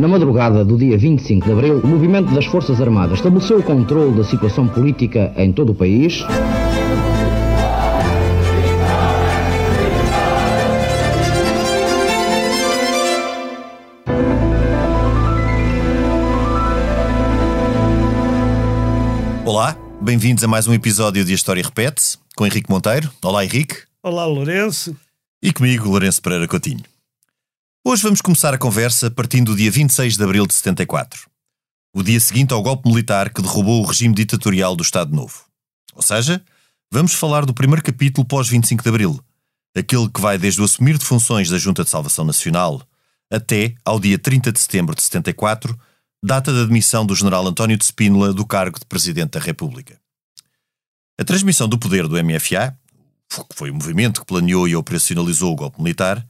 Na madrugada do dia 25 de abril, o movimento das Forças Armadas estabeleceu o controle da situação política em todo o país. Olá, bem-vindos a mais um episódio de A História Repete-se, com Henrique Monteiro. Olá, Henrique. Olá, Lourenço. E comigo, Lourenço Pereira Coutinho. Hoje vamos começar a conversa partindo do dia 26 de abril de 74, o dia seguinte ao golpe militar que derrubou o regime ditatorial do Estado Novo. Ou seja, vamos falar do primeiro capítulo pós-25 de abril, aquele que vai desde o assumir de funções da Junta de Salvação Nacional até ao dia 30 de setembro de 74, data da admissão do general António de Spínola do cargo de Presidente da República. A transmissão do poder do MFA, que foi o movimento que planeou e operacionalizou o golpe militar,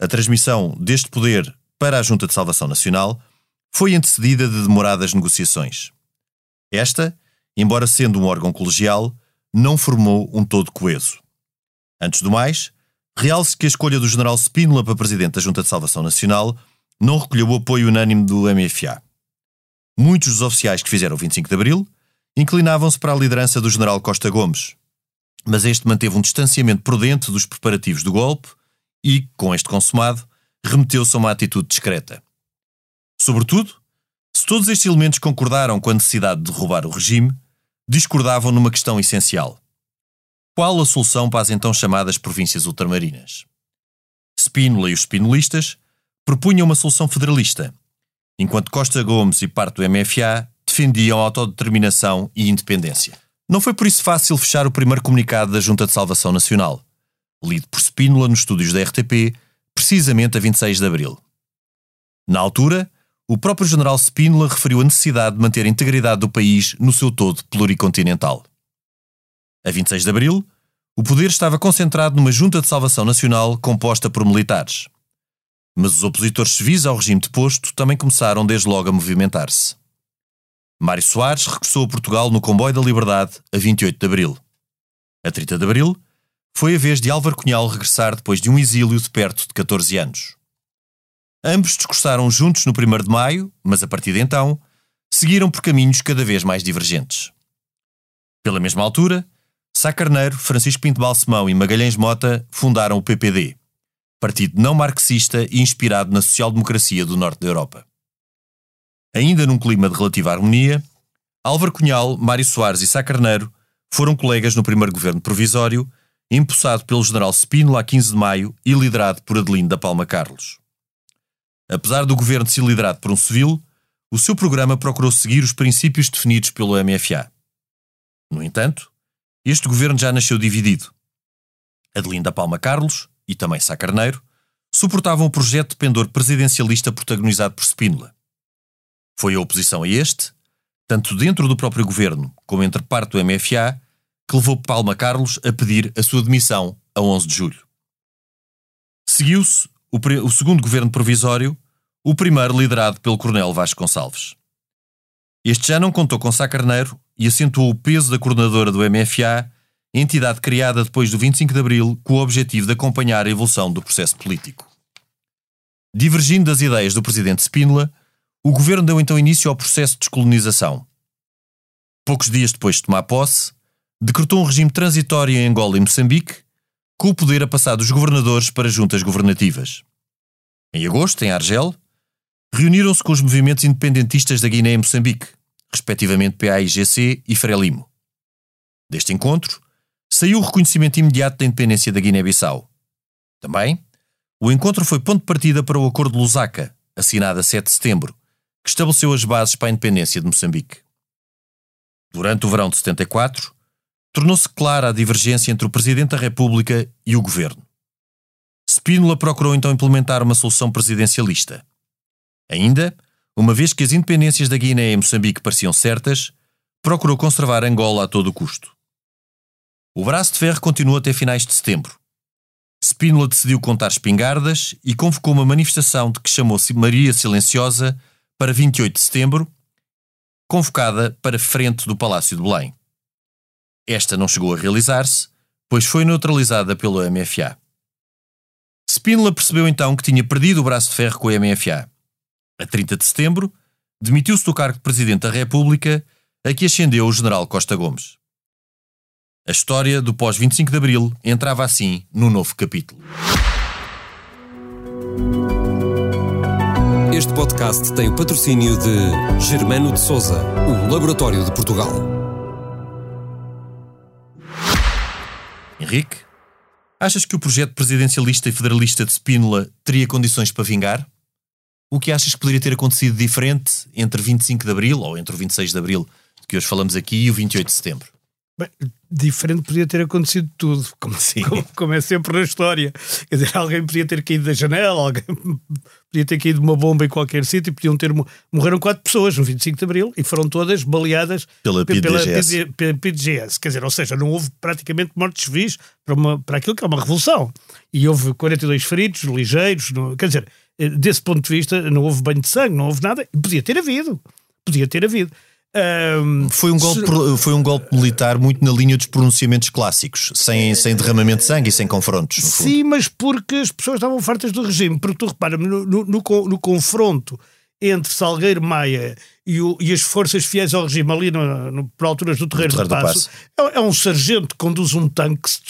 a transmissão deste poder para a Junta de Salvação Nacional foi antecedida de demoradas negociações. Esta, embora sendo um órgão colegial, não formou um todo coeso. Antes do mais, realce que a escolha do general Spínola para presidente da Junta de Salvação Nacional não recolheu o apoio unânime do MFA. Muitos dos oficiais que fizeram o 25 de Abril inclinavam-se para a liderança do general Costa Gomes, mas este manteve um distanciamento prudente dos preparativos do golpe e, com este consumado, remeteu-se a uma atitude discreta. Sobretudo, se todos estes elementos concordaram com a necessidade de derrubar o regime, discordavam numa questão essencial. Qual a solução para as então chamadas províncias ultramarinas? Spínola e os spinolistas propunham uma solução federalista, enquanto Costa Gomes e parte do MFA defendiam a autodeterminação e independência. Não foi por isso fácil fechar o primeiro comunicado da Junta de Salvação Nacional, lido por Spínola nos estúdios da RTP, precisamente a 26 de abril. Na altura, o próprio general Spínola referiu a necessidade de manter a integridade do país no seu todo pluricontinental. A 26 de abril, o poder estava concentrado numa Junta de Salvação Nacional composta por militares. Mas os opositores civis ao regime deposto também começaram desde logo a movimentar-se. Mário Soares regressou a Portugal no comboio da Liberdade a 28 de abril. A 30 de abril, foi a vez de Álvaro Cunhal regressar depois de um exílio de perto de 14 anos. Ambos discursaram juntos no 1 de maio, mas a partir de então, seguiram por caminhos cada vez mais divergentes. Pela mesma altura, Sá Carneiro, Francisco Pinto Balsemão e Magalhães Mota fundaram o PPD, partido não marxista e inspirado na social-democracia do norte da Europa. Ainda num clima de relativa harmonia, Álvaro Cunhal, Mário Soares e Sá Carneiro foram colegas no primeiro governo provisório, empossado pelo general Spínola a 15 de maio e liderado por Adelino da Palma Carlos. Apesar do governo ser liderado por um civil, o seu programa procurou seguir os princípios definidos pelo MFA. No entanto, este governo já nasceu dividido. Adelino da Palma Carlos, e também Sá Carneiro, suportavam o projeto de pendor presidencialista protagonizado por Spínola. Foi a oposição a este, tanto dentro do próprio governo como entre parte do MFA, que levou Palma Carlos a pedir a sua demissão a 11 de julho. Seguiu-se o, o, segundo governo provisório, o primeiro liderado pelo Coronel Vasco Gonçalves. Este já não contou com Sá Carneiro e acentuou o peso da coordenadora do MFA, entidade criada depois do 25 de Abril com o objetivo de acompanhar a evolução do processo político. Divergindo das ideias do presidente Spínola, o governo deu então início ao processo de descolonização. Poucos dias depois de tomar posse, decretou um regime transitório em Angola e Moçambique, com o poder a passar dos governadores para juntas governativas. Em agosto, em Argel, reuniram-se com os movimentos independentistas da Guiné e Moçambique, respectivamente PAIGC e Frelimo. Deste encontro, saiu o reconhecimento imediato da independência da Guiné-Bissau. Também, o encontro foi ponto de partida para o Acordo de Lusaka, assinado a 7 de setembro, que estabeleceu as bases para a independência de Moçambique. Durante o verão de 74, tornou-se clara a divergência entre o Presidente da República e o Governo. Spínola procurou então implementar uma solução presidencialista. Ainda, uma vez que as independências da Guiné e Moçambique pareciam certas, procurou conservar Angola a todo custo. O braço de ferro continuou até finais de setembro. Spínola decidiu contar espingardas e convocou uma manifestação de que chamou-se Maria Silenciosa para 28 de setembro, convocada para frente do Palácio de Belém. Esta não chegou a realizar-se, pois foi neutralizada pelo MFA. Spínola percebeu então que tinha perdido o braço de ferro com o MFA. A 30 de setembro, demitiu-se do cargo de Presidente da República, a que ascendeu o General Costa Gomes. A história do pós-25 de Abril entrava assim no novo capítulo. Este podcast tem o patrocínio de Germano de Souza, o Laboratório de Portugal. Henrique, achas que o projeto presidencialista e federalista de Spínola teria condições para vingar? O que achas que poderia ter acontecido diferente entre 25 de Abril, ou entre o 26 de Abril, que hoje falamos aqui, e o 28 de Setembro? Bem, diferente podia ter acontecido tudo, como, como, como, é sempre na história. Quer dizer, alguém podia ter caído da janela, alguém podia ter caído uma bomba em qualquer sítio, podiam ter. Morreram quatro pessoas no 25 de Abril e foram todas baleadas pela PDGS. Pela PDGS. Quer dizer, ou seja, não houve praticamente mortes civis para, uma, para aquilo que é uma revolução. E houve 42 feridos, ligeiros, quer dizer, eh, desse ponto de vista, não houve banho de sangue, não houve nada. Podia ter havido. Podia ter havido. Um, foi, um golpe, foi um golpe militar muito na linha dos pronunciamentos clássicos, sem, sem derramamento de sangue e sem confrontos. Sim, mas porque as pessoas estavam fartas do regime. Porque tu repara, no, no, no, no confronto entre Salgueiro Maia e, o, e, as forças fiéis ao regime ali no, no, por alturas do Terreiro, do, do Passo. É, é, um sargento que conduz um tanque que se,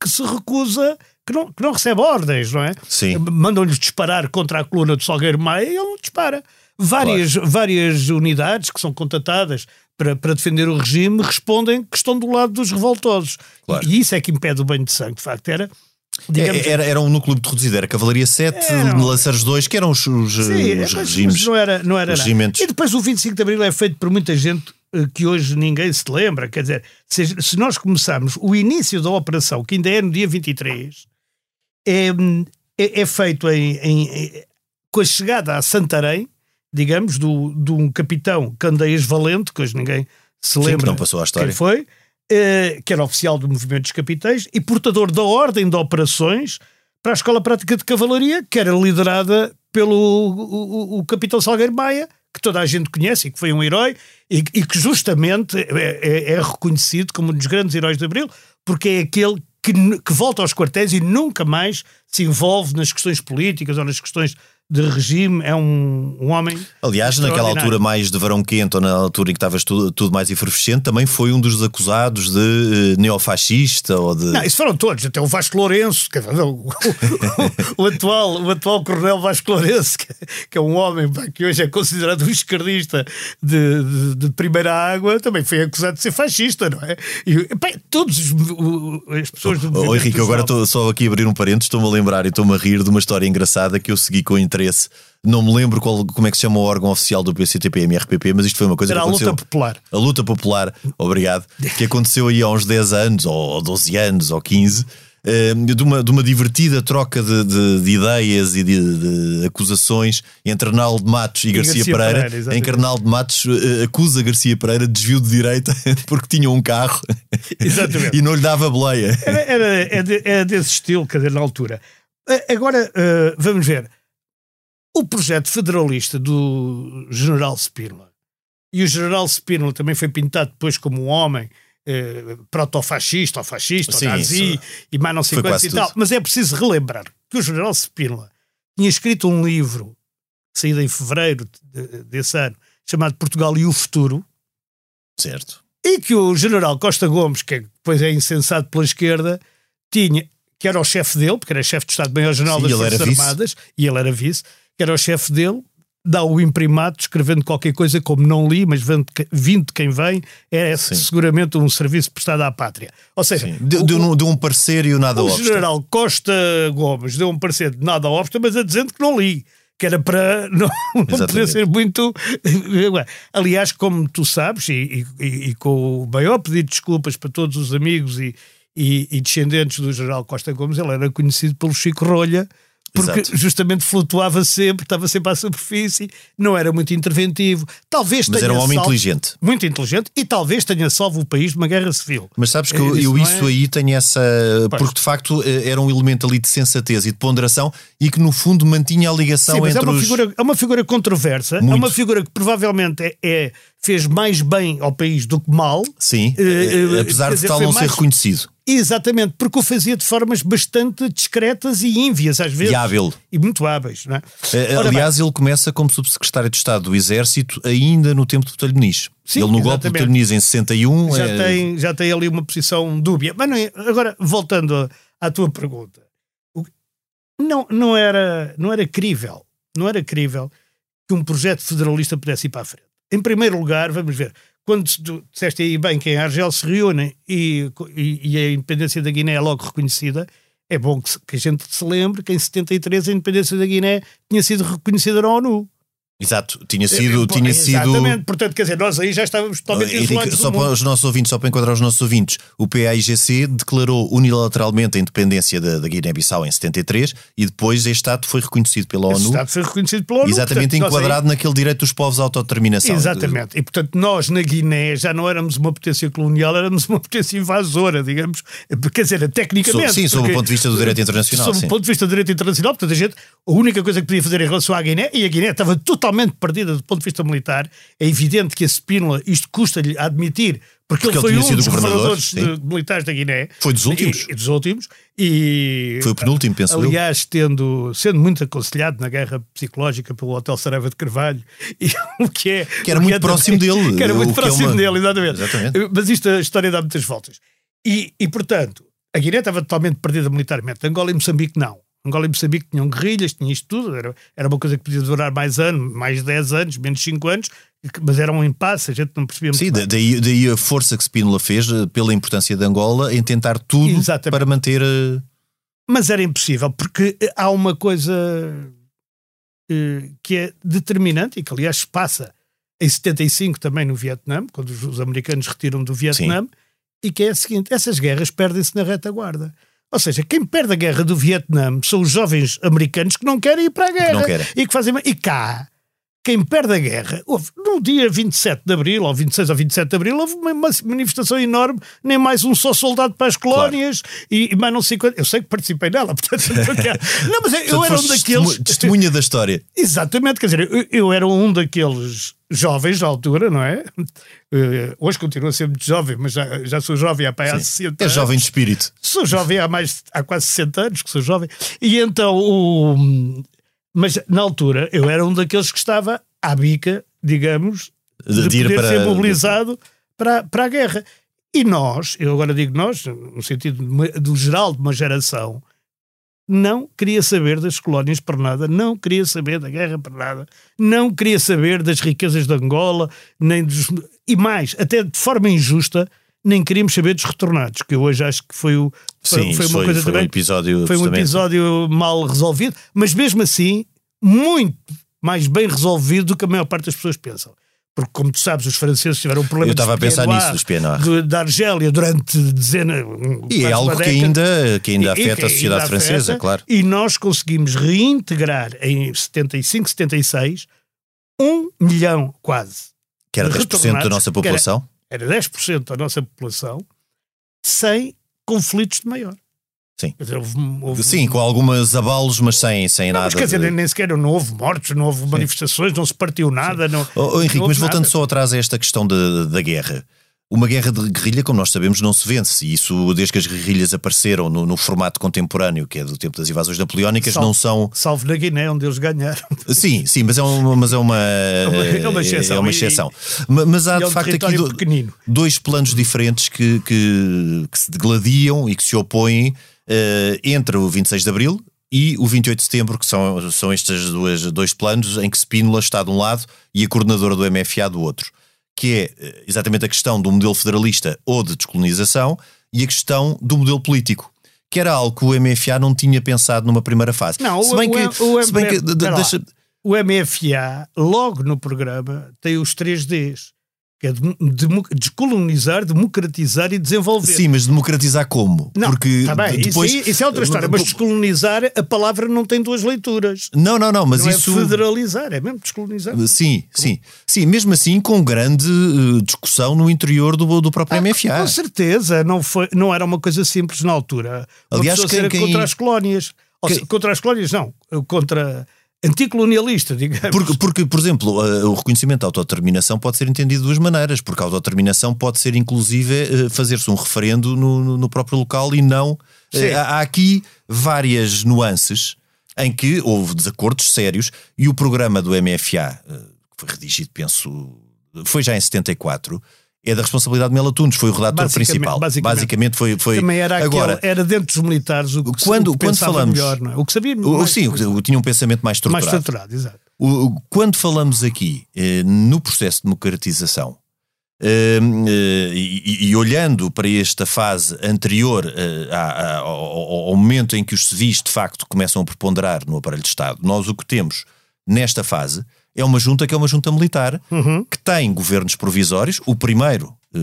que se recusa, que não, que não recebe ordens, não é? Sim. Mandam-lhe disparar contra a coluna do Salgueiro Maia e ele não dispara. Várias, claro. várias unidades que são contatadas para, para defender o regime respondem que estão do lado dos revoltosos. Claro. E isso é que impede o banho de sangue, de facto. Era, Digamos, era, era um núcleo muito reduzido, era Cavalaria 7, eram... Lançeiros 2, que eram os, os, Sim, os regimes. não era, não era regimentos. E depois o 25 de Abril é feito por muita gente eh, que hoje ninguém se lembra. Quer dizer, se, se nós começarmos o início da operação, que ainda é no dia 23, é, é, é feito em, em, em, com a chegada a Santarém, digamos, do, de um capitão Candeias Valente, que hoje ninguém se lembra Sim, que não passou a história. quem foi, eh, que era oficial do movimento dos capitães e portador da ordem de operações para a Escola Prática de Cavalaria, que era liderada pelo o, o, o capitão Salgueiro Maia, que toda a gente conhece e que foi um herói e, e que justamente é, é, é, reconhecido como um dos grandes heróis de Abril, porque é aquele que, que volta aos quartéis e nunca mais se envolve nas questões políticas ou nas questões de regime, é um, um homem. Aliás, naquela altura mais de verão quente, ou na altura em que estavas tudo, tudo mais efervescente, também foi um dos acusados de uh, neofascista ou de. Não, isso foram todos, até o Vasco Lourenço, que, o, o, o, atual, o atual coronel Vasco Lourenço, que, que é um homem pá, que hoje é considerado um esquerdista de, de, de, primeira água, também foi acusado de ser fascista, não é? E pá, todos os, as pessoas do. Oh, Henrique, agora estou só aqui a abrir um parênteses, estou-me a lembrar e estou-me a rir de uma história engraçada que eu segui com interesse interesse. Não me lembro qual, como é que se chama o órgão oficial do PCTP-MRPP, mas isto foi uma coisa Era que aconteceu. a luta popular. A luta popular, obrigado. que aconteceu aí há uns 10 anos, ou 12 anos, ou 15. Eh, de uma, de uma divertida troca de, de, de ideias e de, de, acusações entre Arnaldo Matos e, e Garcia, Garcia, Pereira, Pereira em que Arnaldo Matos uh, acusa Garcia Pereira de desvio de direita porque tinha um carro e não lhe dava boleia. Era, era, é, é desse estilo, quer dizer, na altura. Agora, uh, vamos ver. O projeto federalista do general Spínola, e o general Spínola também foi pintado depois como um homem eh, proto-fascista ou fascista, Sim, ou nazi, isso. e mais não sei quantos e tal. Mas é preciso relembrar que o general Spínola tinha escrito um livro, saído em fevereiro desse ano, chamado Portugal e o Futuro. Certo. E que o general Costa Gomes, que depois é insensato pela esquerda, tinha, que era o chefe dele, porque era chefe de Estado-Maior-General das Forças Armadas, e ele era vice, que era o chefe dele, dá o imprimato escrevendo qualquer coisa como não li, mas vindo de quem vem, é Sim. seguramente um serviço prestado à pátria. Ou seja, de, de, um, de, um, parecer e o nada O general Costa Gomes deu um parecer de nada obsta, mas a dizendo que não li. Que era para não, não poder ser muito. Aliás, como tu sabes, e, e, e, com o maior pedido de desculpas para todos os amigos e, e descendentes do general Costa Gomes, ele era conhecido pelo Chico Rolha, porque Exato. justamente flutuava sempre, estava sempre à superfície, não era muito interventivo. Talvez Mas era um homem salvo, inteligente. Muito inteligente e talvez tenha salvo o país de uma guerra civil. Mas sabes que eu, eu isso, é... aí tenho essa. Pois. Porque de facto eh, era um elemento ali de sensatez e de ponderação e que no fundo mantinha a ligação Sim, entre é uma os. Figura, é uma figura controversa, muito. é uma figura que provavelmente é, é, fez mais bem ao país do que mal. Sim, uh, uh, apesar de tal não mais... ser reconhecido Exatamente, porque o fazia de formas bastante discretas e ínvias, às vezes. E hábil. E muito hábeis, não é? Eh, Ora Aliás, ele começa como subsecretário de Estado do Exército ainda no tempo de Botelho Muniz. Sim, ele no golpe de. Botelho Muniz em 61... já, eh, tem, já tem ali uma posição dúbia. Mas é- agora, voltando à tua pergunta, não, não, era, não era crível, não era crível que um projeto federalista pudesse ir para a frente. Em primeiro lugar, vamos ver, quando disseste aí bem que em Argel se reúnem e, e- e a independência da Guiné é logo reconhecida, é bom que, que a gente se lembre que em 73 a independência da Guiné tinha sido reconhecida na ONU. Exato, tinha sido... Eh, tinha sido... Exatamente, portanto, quer dizer, nós aí já estávamos totalmente Henrique, isolados do só para os nossos ouvintes, só para enquadrar os nossos ouvintes, o PAIGC declarou unilateralmente a independência da, da Guiné-Bissau em 73 e depois este ato foi reconhecido pela ONU, Estado foi reconhecido pela ONU. exatamente portanto, nós aí- enquadrado naquele direito dos povos à autodeterminação. Exatamente. E, portanto, nós na Guiné já não éramos uma potência colonial, éramos uma potência invasora, digamos. Quer dizer, tecnicamente. So- sim, sob o ponto de vista do direito internacional, Sob o ponto de vista do direito internacional, portanto, a gente, a única coisa que podia fazer em relação à Guiné, e a Guiné estava totalmente perdida do ponto de vista militar, é evidente que a Spínola, isto custa-lhe a admitir, porque, Porque ele ele foi um dos governador, governadores de- militares da Guiné. Foi dos últimos. E, dos últimos. E, Foi o penúltimo, penso eu. Aliás, tendo, sendo muito aconselhado na guerra psicológica pelo Hotel Saraiva de Carvalho, e o que é. Que era muito é próximo dele, Que era muito é próximo uma- dele, exatamente. Exatamente. Mas isto, a história dá muitas voltas. E, e, portanto, a Guiné estava totalmente perdida militarmente. Angola e Moçambique não. Angola e Moçambique tinham guerrilhas, tinham isto tudo, era, era uma coisa que podia durar mais anos, mais 10 anos, menos 5 anos, mas era um impasse, a gente não percebia muito Sim, bem. da- daí, daí a força que Spínola fez eh, pela importância de Angola em tentar tudo Exatamente. para manter. eh, Mas era impossível, porque eh, há uma coisa que é determinante e que, aliás, se passa em 75 também no Vietnã, quando os, os americanos retiram do Vietnã, e que é a seguinte: essas guerras perdem-se na retaguarda. Ou seja, quem perde a guerra do Vietnã são os jovens americanos que não querem ir para a guerra. não querem. E que fazem. E cá, quem perde a guerra, houve, no dia 27 de Abril, ou 26 ou 27 de Abril, houve uma, manifestação enorme, nem mais um só soldado para as colónias, e, e mais não sei quanto. Eu sei que participei nela, portanto. não, mas eu Portanto, era um daqueles. testemunha- da história. Exatamente, quer dizer, eu, eu era um daqueles jovens da altura, não é? Eh, hoje continuo a ser muito jovem, mas já, já sou jovem há, há 60 É jovem de espírito. Sou jovem há mais há quase 60 anos que sou jovem. E então o mas na altura eu era um daqueles que estava à bica, digamos, De- de, poder para- ser mobilizado para, para a guerra. E nós, eu agora digo nós, no sentido do geral de uma geração, não queria saber das colónias para nada, não queria saber da guerra para nada, não queria saber das riquezas de Angola, nem dos, e mais, até de forma injusta, nem queríamos saber dos retornados, que eu hoje acho que foi, o, foi, Sim, foi isso uma coisa foi também. um episódio. Foi um episódio mal resolvido, mas mesmo assim, muito mais bem resolvido do que a maior parte das pessoas pensam. Porque, como tu sabes, os franceses tiveram um problema Eu estava a pensar nisso, dos Pied Noirs. de- da Argélia durante dezenas. E é algo que ainda, que ainda E- e afeta que a sociedade ainda francesa, afeta, claro. E nós conseguimos reintegrar em 75, 76, um milhão quase. Que era de 10% da nossa população. Era 10% da nossa população sem conflitos de maior. Sim. Dizer, houve- houve- Sim, com alguns abalos, mas sem, sem Não, nada. mas quer dizer, de- nem sequer não houve mortes, não houve manifestações, não se partiu nada. Não, Oh, oh, Henrique, não mas voltando nada. só atrás a esta questão da, da guerra. Uma guerra de guerrilha, como nós sabemos, não se vence. E isso, desde que as guerrilhas apareceram no, no formato contemporâneo, que é do tempo das invasões napoleónicas, Salvo- não são. Salvo na Guiné, onde eles ganharam. Sim, sim, mas é uma, mas é uma, uma- é uma exceção. é uma exceção. Ma- mas há é de facto aqui do- dois planos diferentes que, que, que se degladiam e que se opõem eh, entre o 26 de Abril e o 28 de Setembro, que são, são estes dois, dois planos em que Spínola está de um lado e a coordenadora do MFA do outro, que é eh, exatamente a questão do modelo federalista ou de descolonização e a questão do modelo político. Que era algo que o MFA não tinha pensado numa primeira fase. Não, se o- bem o- que, o- se bem que- O MFA, logo no programa, tem os 3 Ds. Que é descolonizar, democratizar e desenvolver. Sim, mas democratizar como? Não, Porque tá bem, depois isso, aí- isso é outra história. Mas descolonizar, a palavra não tem duas leituras. Não, não, não, mas não isso é federalizar, é mesmo descolonizar. Sim, sim. Sim, mesmo assim com grande eh, discussão no interior do, do próprio MFA. Ah, Com certeza, não, foi, não era uma coisa simples na altura. Uma Aliás, quem- quem- contra as colónias. Ou contra as colónias, não. Contra anticolonialista, digamos. Porque, porque, por exemplo, eh, o reconhecimento da autodeterminação pode ser entendido de duas maneiras, porque a autodeterminação pode ser, inclusive, eh, fazer-se um referendo no, no próprio local e não. Eh, há há aqui várias nuances em que houve desacordos sérios e o programa do MFA, que foi redigido, penso, foi já em 74 é da responsabilidade de Melo Tunes, foi o redator Basicamente- principal. basicamente. Basicamente, foi, foi. Também era, aquele- Agora, era dentro dos militares o que, Quando- o que quando falamos- melhor, não é? O que sabia o- mais, sim, o- tinha um pensamento mais mais estruturado. estruturado, exato. O- quando falamos aqui eh, no processo de democratização eh, eh, e, e olhando para esta fase anterior eh, à- à- ao, ao- ao momento em que os civis de facto começam a preponderar no aparelho de Estado, nós o que temos nesta fase é uma junta que é uma junta militar que tem governos provisórios, o primeiro eh,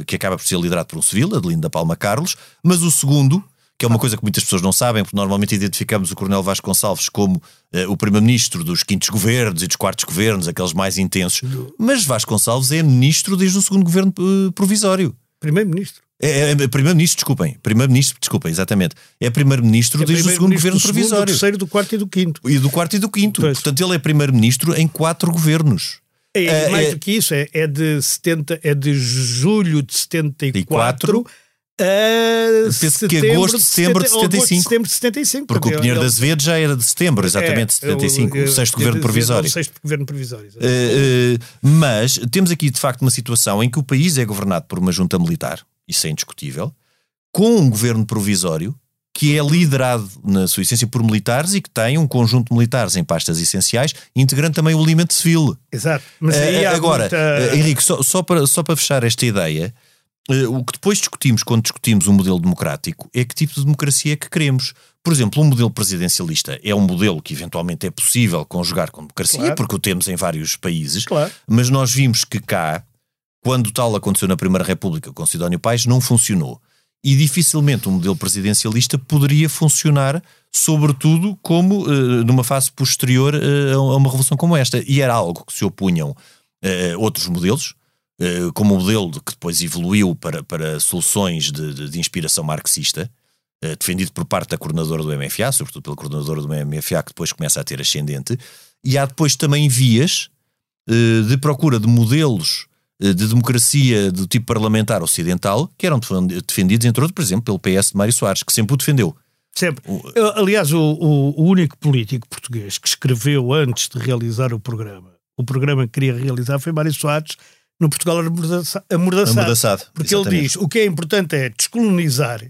eh, que acaba por ser liderado por um civil, Adelino da Palma Carlos, mas o segundo que é uma coisa que muitas pessoas não sabem, porque normalmente identificamos o Coronel Vasco Gonçalves como eh, o primeiro-ministro dos quintos governos e dos quartos governos, aqueles mais intensos. Mas Vasco Gonçalves é ministro desde o segundo governo provisório. Primeiro-ministro. É, é- é primeiro-ministro, desculpem. Primeiro-ministro, desculpem, exatamente. É primeiro-ministro É desde o segundo governo do segundo, do provisório. terceiro, do quarto e do quinto. E do quarto e do quinto. Pois. Portanto, ele é primeiro-ministro em quatro governos. É, É, mais é- do que isso, é, é de 70, é de julho de 74 a Penso que setembro agosto, setembro de setenta- agosto, 75. setembro de 75. Porque o Pinheiro de ele- Azevedo já era de setembro, exatamente, é, 75, eu- o eu- sexto eu- governo provisório. O sexto governo provisório. Eh, eh, mas temos aqui de facto uma situação em que o país é governado por uma junta militar, isso é indiscutível, com um governo provisório que é liderado na sua essência por militares e que tem um conjunto de militares em pastas essenciais, integrando também o elemento civil. Exato. Mas aí Eh, há Agora, muita- eh, Henrique, só, só para, só para fechar esta ideia, eh, o que depois discutimos quando discutimos um modelo democrático é que tipo de democracia é que queremos. Por exemplo, um modelo presidencialista é um modelo que eventualmente é possível conjugar com democracia, Claro. porque o temos em vários países, Claro. mas nós vimos que cá, quando tal aconteceu na Primeira República com Sidónio Paes, não funcionou. E dificilmente um modelo presidencialista poderia funcionar, sobretudo como eh, numa fase posterior eh, a uma revolução como esta. E era algo que se opunham eh, outros modelos, como o modelo de- que depois evoluiu para, para soluções de, de- de inspiração marxista, defendido por parte da coordenadora do MFA, sobretudo pela coordenadora do MFA, que depois começa a ter ascendente. E há depois também vias de procura de modelos de democracia do tipo parlamentar ocidental que eram defend- defendidos, entre outros, por exemplo, pelo PS de Mário Soares, que sempre o defendeu. Sempre. Eu, aliás, o, o- o único político português que escreveu antes de realizar o programa, o programa que queria realizar foi Mário Soares no Portugal amordaça- amordaçado. Amordaçado, Porque exatamente. ele diz o que é importante é descolonizar,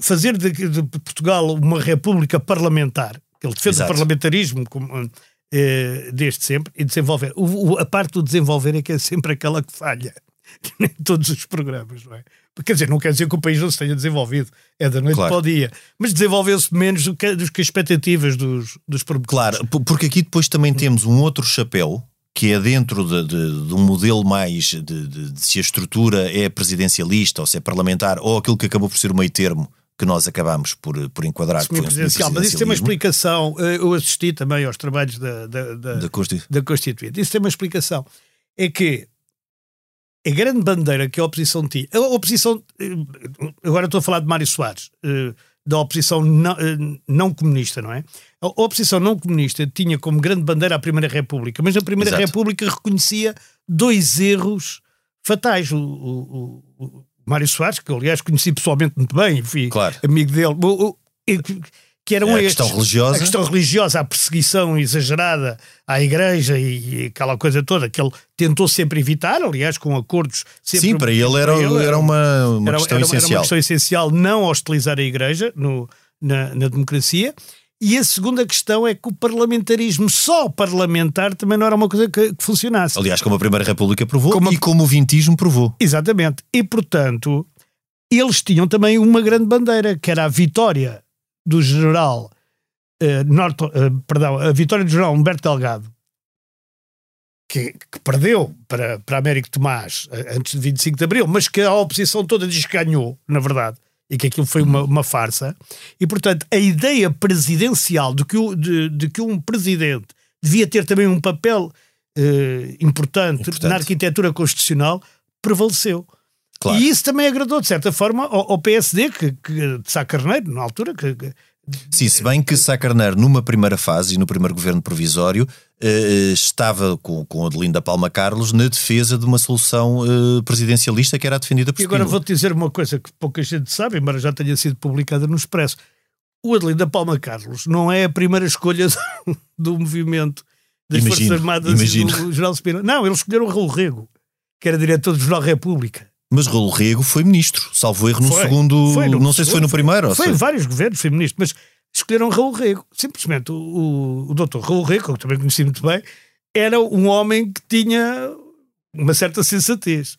fazer de, de Portugal uma república parlamentar. Ele defende Exato. o parlamentarismo como, eh, desde sempre e desenvolver. O- o- a parte do desenvolver é que é sempre aquela que falha em todos os programas, não é? Quer dizer, não quer dizer que o país não se tenha desenvolvido, é da noite Claro. para o dia, mas desenvolveu-se menos do que, do que as expectativas dos, dos promotores. Claro, porque aqui depois também temos um outro chapéu que é dentro de, de- de um modelo mais de, de- de se a estrutura é presidencialista ou se é parlamentar ou aquilo que acabou por ser o meio termo que nós acabamos por, por enquadrar foi um Semi-presidencial. Mas isso tem uma explicação. eh, Eu assisti também aos trabalhos da, da, da, da Constituição. da Constituinte. Isso tem uma explicação. É que a grande bandeira que a oposição tinha. A oposição. eh, Agora estou a falar de Mário Soares, eh, da oposição não, não comunista, não é? A oposição não comunista tinha como grande bandeira a Primeira República, mas na Primeira Exato. República reconhecia dois erros fatais. O- o Mário Soares, que eu, aliás conheci pessoalmente muito bem, fui Claro. amigo dele, o- que- eram A estes. questão religiosa. A questão religiosa, a perseguição exagerada à igreja e, e aquela coisa toda que ele tentou sempre evitar, aliás, com acordos sempre. Sim, para ele era, para ele era uma, uma era- questão era- era uma essencial. questão essencial não hostilizar a igreja no- na, na democracia. E a segunda questão é que o parlamentarismo só parlamentar também não era uma coisa que, que funcionasse. Aliás, como a Primeira República provou Como a- e como o vintismo provou. Exatamente. E, portanto, eles tinham também uma grande bandeira, que era a vitória do general, Norton- eh, perdão, a vitória do general Humberto Delgado, que, que perdeu para, para Américo Tomás eh, antes de 25 de Abril, mas que a oposição toda diz que ganhou, na verdade, e que aquilo foi uma, uma farsa. E, portanto, a ideia presidencial de que, o- de, de que um presidente devia ter também um papel eh, importante, Importante. na arquitetura constitucional prevaleceu. Claro. E isso também agradou, de certa forma, ao, ao PSD, que, que, de Sá Carneiro, na altura, que, que Sim, se bem que Sá Carneiro, numa primeira fase e no primeiro governo provisório, eh, estava com, com Adelinda Palma Carlos na defesa de uma solução eh, presidencialista que era defendida por E agora vou-te dizer uma coisa que pouca gente sabe, embora já tenha sido publicada no Expresso. O Adelinda Palma Carlos não é a primeira escolha do, do movimento das Imagino, Forças Armadas imagino. e do General Spina. Não, eles escolheram o Raul Rego, que era diretor do Jornal República. Mas Raul Rego foi ministro, salvo erro no Foi, segundo. foi no não sei se foi no primeiro. ou Foi em vários governos, foi ministro, mas escolheram Raul Rego. Simplesmente o, o, o doutor Raul Rego, que também conheci muito bem, era um homem que tinha uma certa sensatez.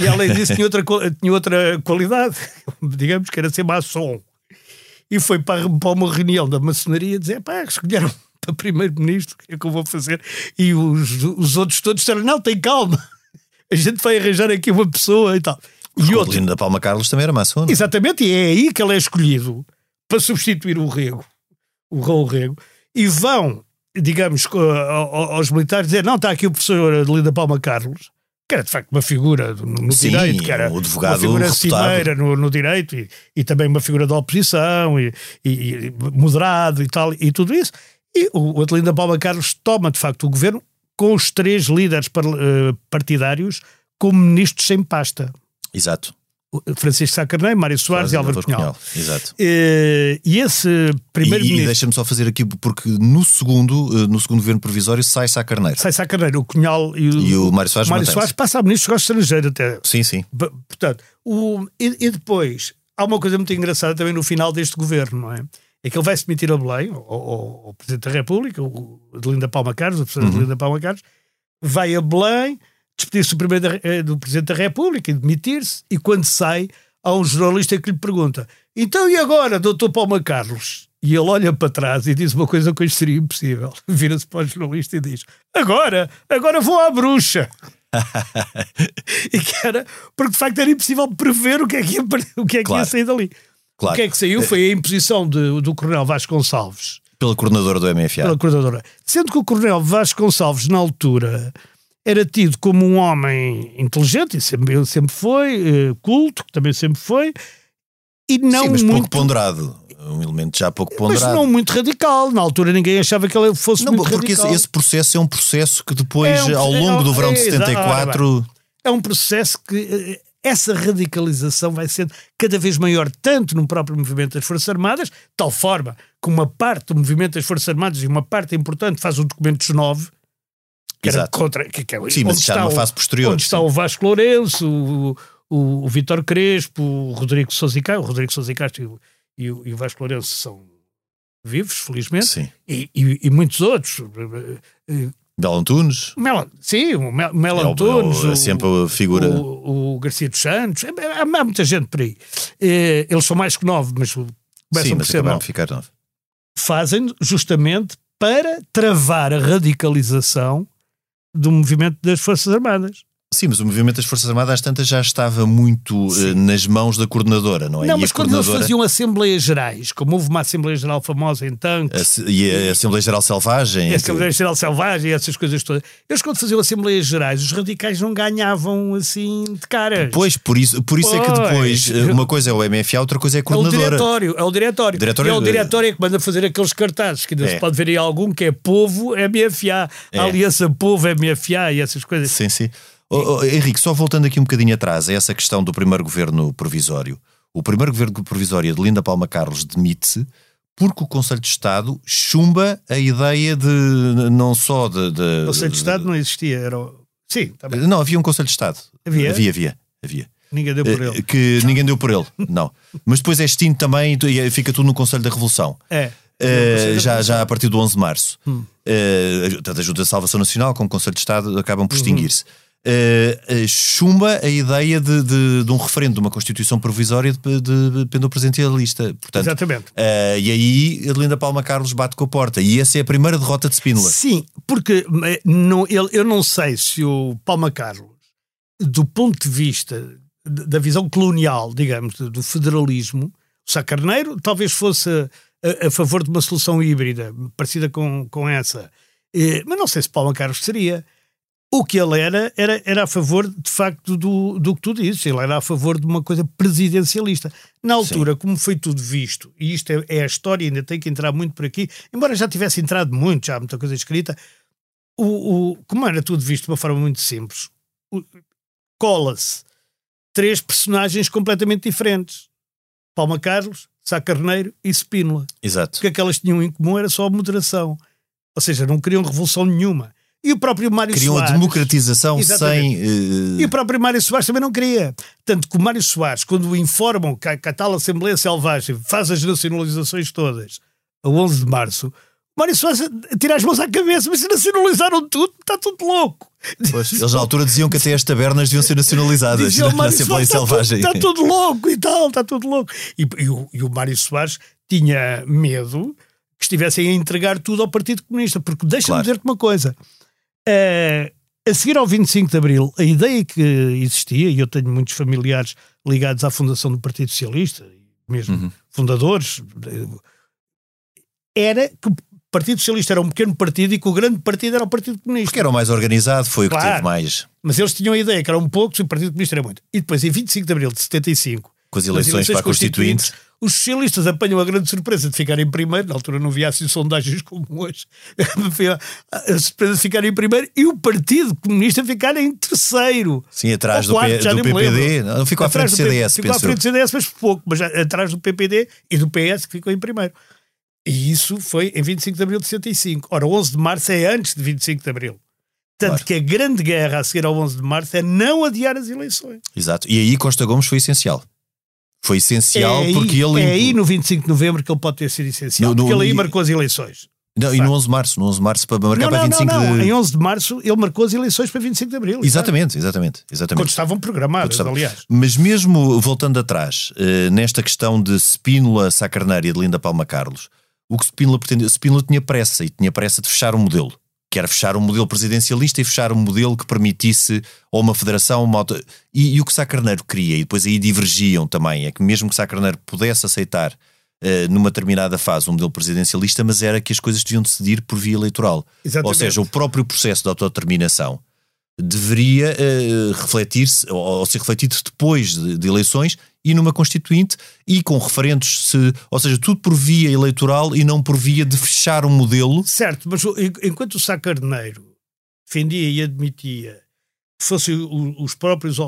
E além disso tinha outra, tinha outra qualidade, digamos que era ser maçom. E foi para, para uma reunião da maçonaria dizer, pá, escolheram para primeiro-ministro, o que é que eu vou fazer? E os, os outros todos disseram, não, tem calma, a gente vai arranjar aqui uma pessoa e tal. E O outro, Adelinda Palma Carlos também era maçom. Exatamente, e é aí que ele é escolhido para substituir o Rego, o Raul Rego, e vão, digamos, aos militares dizer: não, está aqui o professor Adelida Palma Carlos, que era de facto uma figura no, Sim, direito, que era um advogado uma figura cimeira no, no direito e, e também uma figura da oposição e, e- e moderado e tal, e tudo isso. E o Adelida Palma Carlos toma de facto o governo com os três líderes eh, partidários como ministros sem pasta. Exato. O Francisco Sá Carneiro, Mário Soares e Álvaro Cunhal. Exato. Eh, E esse E, e primeiro-ministro deixa-me só fazer aqui, porque no segundo, eh, no segundo governo provisório sai Sá Carneiro. sai Sá Carneiro, o Cunhal e o, E o Mário Soares Mário. Soares passa a ministro dos Estrangeiros até. Sim, sim. Portanto, o, e, e depois há uma coisa muito engraçada também no final deste governo, não é? É que ele vai se demitir a Belém, o, Presidente da República, o Adelinda Palma Carlos, o professor Uhum. Adelinda Palma Carlos, vai a Belém, despedir-se do, eh, do Presidente da República e demitir-se, e quando sai, há um jornalista que lhe pergunta: então e agora, doutor Palma Carlos? E ele olha para trás e diz uma coisa que hoje seria impossível. Vira-se para o jornalista e diz: Agora, agora vou à bruxa. e que era, porque de facto era impossível prever o que é que ia, o que é que Claro. ia sair dali. Claro. O que é que saiu foi a imposição de- do Coronel Vasconcelos Pela coordenadora do MFA. pela coordenadora. Sendo que o Coronel Vasconcelos, na altura, era tido como um homem inteligente, e sempre, ele sempre foi, eh, culto, que também sempre foi, e não sim, mas pouco muito. ponderado. Um elemento já pouco mas ponderado. não muito radical. Na altura ninguém achava que ele fosse Não, muito porque esse, radical. esse processo é um processo que depois, É um- ao é- longo do verão de é, exato. 74, é um processo que eh, essa radicalização vai sendo cada vez maior, tanto no próprio movimento das Forças Armadas, de tal forma que uma parte do movimento das Forças Armadas e uma parte importante faz o documento dos nove, que era contra. Que, que é, sim, mas está numa fase posterior. onde está sim. o Vasco Lourenço, o, o, o Vítor Crespo, o Rodrigo Sousa Castro, o Rodrigo Sousa e Castro e o, e o, e o Vasco Lourenço são vivos, felizmente, Sim. e, e, e muitos outros. Belo Antunes, Mel, sim, o Mel, Mel é, o- Antunes, é o- sempre a figura. o, o Garcia dos Santos, é, há, há muita gente por aí. Eh, Eles são mais que nove, mas sim, começam por mas ser acabaram nove. de ficar nove. Fazem justamente para travar a radicalização do movimento das Forças Armadas. Sim, mas o movimento das Forças Armadas às tantas já estava muito eh, nas mãos da coordenadora, não é? Não, e mas a quando eles coordenadora, faziam Assembleias Gerais, como houve uma Assembleia Geral famosa em Tanques, e a Assembleia Geral Selvagem. e a Assembleia Geral Selvagem e essas coisas todas, eles quando faziam Assembleias Gerais, os radicais não ganhavam assim de caras. Pois, por isso, por isso é que depois Pois. eh, uma coisa é o MFA, outra coisa é a É o coordenadora. diretório, é o diretório. Diretório é o diretório que manda fazer aqueles cartazes, que ainda É. se pode ver aí algum, que é Povo MFA, É. Aliança Povo MFA e essas coisas. Sim, sim. Oh, oh, Henrique, só voltando aqui um bocadinho atrás a essa questão do primeiro governo provisório. O primeiro governo provisório de Linda Palma Carlos demite-se porque o Conselho de Estado chumba a ideia de não só de. de O Conselho de Estado não existia, era. o- Sim, tá bem. Não, havia um Conselho de Estado. Havia? Havia, havia. havia. ninguém deu por Eh, ele. Que ninguém deu por ele, não. Mas depois é extinto também e fica tudo no Conselho da Revolução. É. Eh, já, já a partir do 11 de março. Hum. Eh, tanto a Junta de Salvação Nacional como o Conselho de Estado acabam Uhum. por extinguir-se. Eh, eh, chumba a ideia de, de, de um referendo, de uma Constituição provisória de, de, de pendor presidencialista. Portanto, Exatamente. eh, e aí Adelinda Palma Carlos bate com a porta. E essa é a primeira derrota de Spínola. Sim, porque eh, não, ele, eu não sei se o Palma Carlos, do ponto de vista da visão colonial, digamos, do, do federalismo, o Sá Carneiro talvez fosse a, a favor de uma solução híbrida, parecida com, com essa. Eh, mas não sei se Palma Carlos seria. O que ele era, era, era a favor, de facto, do, do que tu dizes. Ele era a favor de uma coisa presidencialista. Na altura, Sim. como foi tudo visto, e isto é, é, a história, ainda tem que entrar muito por aqui, embora já tivesse entrado muito, já muita coisa escrita, o, o, como era tudo visto de uma forma muito simples, cola-se três personagens completamente diferentes. Palma Carlos, Sá Carneiro e Spínola. Exato. O que é que elas tinham em comum era só a moderação. Ou seja, não queriam revolução nenhuma. E o próprio Mário Queriam Soares. Queriam a democratização exatamente. sem. Uh... E o próprio Mário Soares também não queria. Tanto que o Mário Soares, quando o informam que a, que a tal Assembleia Selvagem faz as nacionalizações todas a 11 de março, Mário Soares tira as mãos à cabeça, mas se nacionalizaram tudo, está tudo louco. Pois, eles na altura diziam que até as tabernas deviam ser nacionalizadas diziam, na, na Assembleia está Selvagem. Tudo, está tudo louco e tal, está tudo louco. E, e, o, e o Mário Soares tinha medo que estivessem a entregar tudo ao Partido Comunista, porque deixa-me claro. dizer-te uma coisa. Uh, a seguir ao 25 de Abril, a ideia que existia, e eu tenho muitos familiares ligados à fundação do Partido Socialista, mesmo uhum. fundadores, era que Partido Socialista era um pequeno partido e que o grande partido era o Partido Comunista. Porque era o mais organizado, foi claro, o que teve mais. Mas eles tinham a ideia que eram poucos e o Partido Comunista era muito. E depois, em 25 de abril de 75, com as eleições, eleições para a Constituinte, os socialistas apanham a grande surpresa de ficarem em primeiro. Na altura não havia assim sondagens como hoje. a surpresa de ficarem em primeiro e o Partido Comunista ficar em terceiro. Sim, atrás do, quarto, P, do PPD. Não, ficou atrás à frente do CDS. Ficou à frente do CDS, mas pouco. Mas atrás do PPD e do PS que ficou em primeiro. E isso foi em 25 de abril de 65. Ora, 11 de março é antes de 25 de abril. Tanto claro. que a grande guerra a seguir ao 11 de março é não adiar as eleições. Exato. E aí Costa Gomes foi essencial. Foi essencial é aí, porque ele. É aí no 25 de novembro que ele pode ter sido essencial. No, no, porque ele aí marcou as eleições. Não, e no 11 de março, no 11 de março para marcar não, para 25 não, não. de... Em 11 de março ele marcou as eleições para 25 de abril. Exatamente, exatamente, exatamente. Quando estavam programadas, estavam. aliás. Mas mesmo voltando atrás, uh, nesta questão de Spínola, Sacarneira e de Linda Palma Carlos, o que Spínola pretendia. Spínola tinha pressa e tinha pressa de fechar o modelo. Que era fechar um modelo presidencialista e fechar um modelo que permitisse ou uma federação, uma auto... e, e, o que Sá Carneiro queria, e depois aí divergiam também, é que mesmo que Sá Carneiro pudesse aceitar uh, numa determinada fase um modelo presidencialista, mas era que as coisas deviam decidir por via eleitoral. Exatamente. Ou seja, o próprio processo de autodeterminação deveria uh, refletir-se, ou, ou, ser refletido depois de, de, eleições e numa constituinte e com referentes, se, ou seja, tudo por via eleitoral e não por via de fechar um modelo. Certo, mas enquanto o Sá Carneiro defendia e admitia que fossem os próprios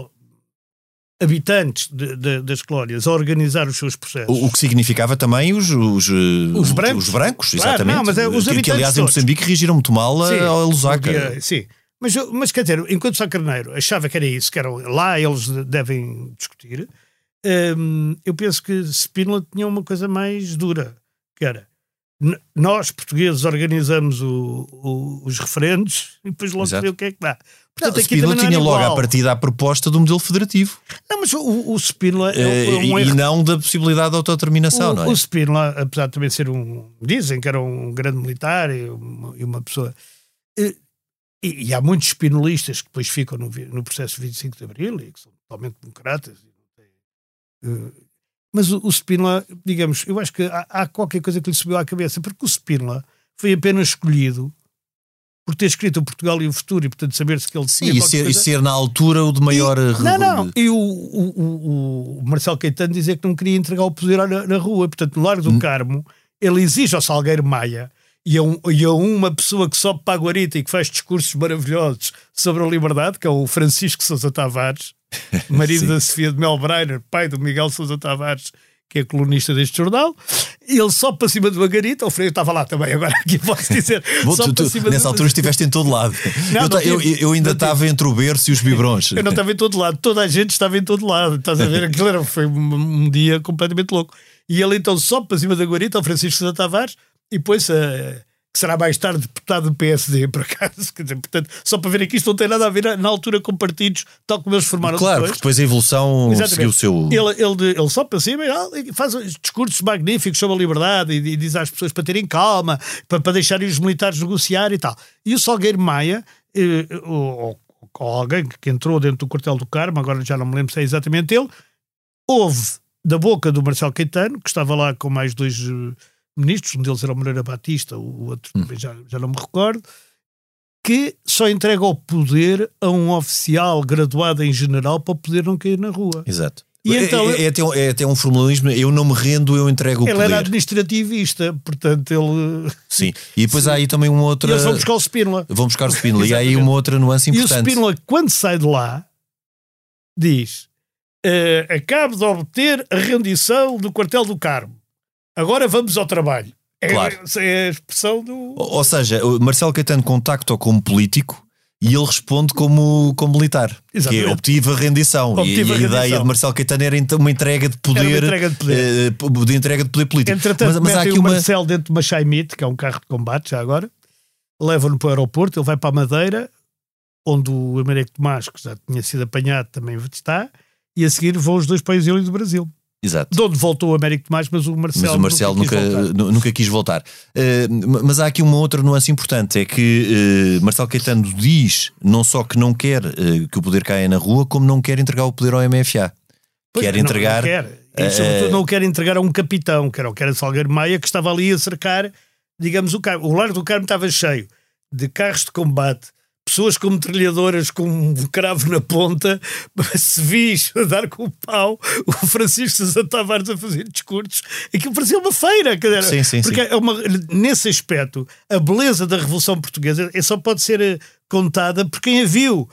habitantes de, de, das colónias a organizar os seus processos. O, o que significava também os, os, os brancos, os brancos claro, exatamente. Não, mas é, os que, que, aliás, em Moçambique regiram muito mal a, a Lusaka. Sim, mas, mas quer dizer, enquanto Sá Carneiro achava que era isso, que era, lá eles devem discutir, hum, eu penso que Spínola tinha uma coisa mais dura, que era nós, portugueses, organizamos o, o, os referendos e depois logo vê o que é que dá. Portanto, não, Spínola tinha logo à partida a proposta do modelo federativo. Não, mas o, o Spínola... É, é um e, e, não da possibilidade de autodeterminação, o, não é? O Spínola, apesar de também ser um... Dizem que era um grande militar e uma, e uma pessoa... Eh, e, e, há muitos espinolistas que depois ficam no, no processo 25 de Abril e que são totalmente democratas. Mas o, o Spínola, digamos, eu acho que há, há, qualquer coisa que lhe subiu à cabeça, porque o Spínola foi apenas escolhido por ter escrito o Portugal e o Futuro e, portanto, saber-se que ele Sim, e ser, e ser na altura o de maior. E, não, não. E o, o, o, Marcelo Caetano dizer que não queria entregar o poder na, na rua. Portanto, no Largo do hum. Carmo, ele exige ao Salgueiro Maia e a, um, e a uma pessoa que sobe para a guarita e que faz discursos maravilhosos sobre a liberdade, que é o Francisco Sousa Tavares, marido da Sofia de Melbreiner, pai do Miguel Sousa Tavares, que é colunista deste jornal, ele só para cima de uma garita, o Freio estava lá também, agora aqui posso dizer. Bom, tu, tu, nessa altura estiveste em todo lado. Não, eu, eu, eu, ainda estava entre o berço e os biberons. Eu não estava em todo lado, toda a gente estava em todo lado. Estás a ver? Aquilo era, foi um, um dia completamente louco. E ele então só para cima da guarita, o Francisco Sousa Tavares, e depois, uh, que será mais tarde deputado do PSD, por acaso. Quer dizer, portanto, só para ver aqui, isto não tem nada a ver na altura com partidos, tal como eles formaram claro, depois. porque depois a evolução Exatamente. seguiu o seu. Ele, ele, ele só para cima faz discursos magníficos sobre a liberdade e, e diz às pessoas para terem calma, para, para deixarem os militares negociar e tal. E o Salgueiro Maia, eh, ou, ou alguém que entrou dentro do quartel do Carmo, agora já não me lembro se é exatamente ele, houve da boca do Marcelo Caetano, que estava lá com mais dois ministros, um deles era o Moreira Batista, o outro hum. já, já não me recordo, que só entrega o poder a um oficial graduado em general para poder não cair na rua. Exato. E é, então- é, é até, um- é até um formalismo, eu não me rendo, eu entrego o ele poder. era administrativista, portanto ele. Sim. E depois há aí também uma E outra. eles vão buscar o Spínola. Vão buscar o Spínola. e há aí uma outra nuance E o importante. Spínola, quando sai de lá, diz: eh, Acabo de obter a rendição do quartel do Carmo. Agora vamos ao trabalho. É, Claro. é a expressão do. Ou ou seja, o Marcelo Caetano contacta como político e ele responde como, como militar. Que Exatamente. é, obtive a rendição. Obtive e, a a, ideia rendição. de Marcelo Caetano era então uma entrega de poder. Era uma entrega de poder. eh, de entrega de poder político. Entretanto, mas, mas há aqui o uma. Marcelo dentro de uma Chaimite, que é um carro de combate, já agora, levam-no para o aeroporto, ele vai para a Madeira, onde o Américo Tomás, que já tinha sido apanhado, também está, e a seguir vão os dois para o exílio do Brasil. Exato. De onde voltou o Américo Tomás, mas o Marcelo, Mas o Marcelo nunca, quis voltar. nu- nunca quis voltar. Eh, mas há aqui uma outra nuance importante: é que eh, Marcelo Caetano diz não só que não quer eh, que o poder caia na rua, como não quer entregar o poder ao MFA. Pois, quer não- entregar. Não quer. E, sobretudo, não quer entregar a um capitão, que era o que era Salgueiro Maia, que estava ali a cercar, digamos, o carro. O Largo do Carmo estava cheio de carros de combate, pessoas com metralhadoras com um cravo na ponta, civis a dar com o pau, o Francisco Sousa Tavares a fazer discursos. Aquilo parecia uma feira. dizer, Sim, sim, porque sim. É uma, nesse aspecto, a beleza da Revolução Portuguesa é só pode ser eh, contada por quem a viu.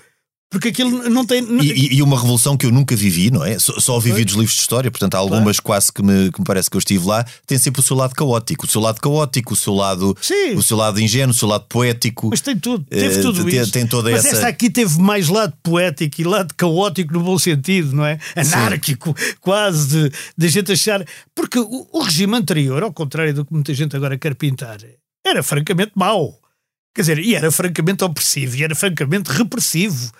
Porque aquilo não tem. E, e- uma revolução que eu nunca vivi, não é? Só, só vivi dos livros de história, portanto, há algumas quase que me, que me parece que eu estive lá, tem sempre o seu lado caótico, o seu lado caótico, o seu lado, Sim. o seu lado ingênuo, o seu lado poético. Mas tem tudo, teve Eh, tudo tem- isso. tem toda Mas essa- esta aqui teve mais lado poético e lado caótico no bom sentido, não é? Anárquico, quase, de, de gente achar. Porque o, o regime anterior, ao contrário do que muita gente agora quer pintar, era francamente mau. Quer dizer, e era francamente opressivo, e era francamente repressivo.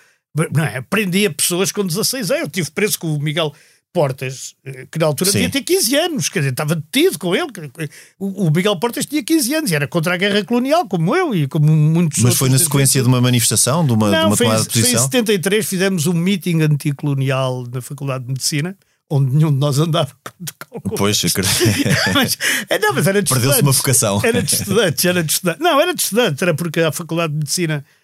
Não é? Prendia pessoas com 16 anos. Eu tive preso com o Miguel Portas, eh, que na altura Sim. devia ter 15 anos, quer dizer, estava detido com ele. O, o Miguel Portas tinha 15 anos e era contra a guerra colonial, como eu e como muitos Mas foi na sequência de uma manifestação, de uma, de Não, uma foi, tomada de foi em posição? 73, fizemos um meeting anticolonial na Faculdade de Medicina, onde nenhum de nós andava com com- Pois, eu creio. mas, é, não, mas era de Perdeu-se uma vocação. Era de estudantes, era de estudantes. Não, era de estudantes, era porque a Faculdade de Medicina eh,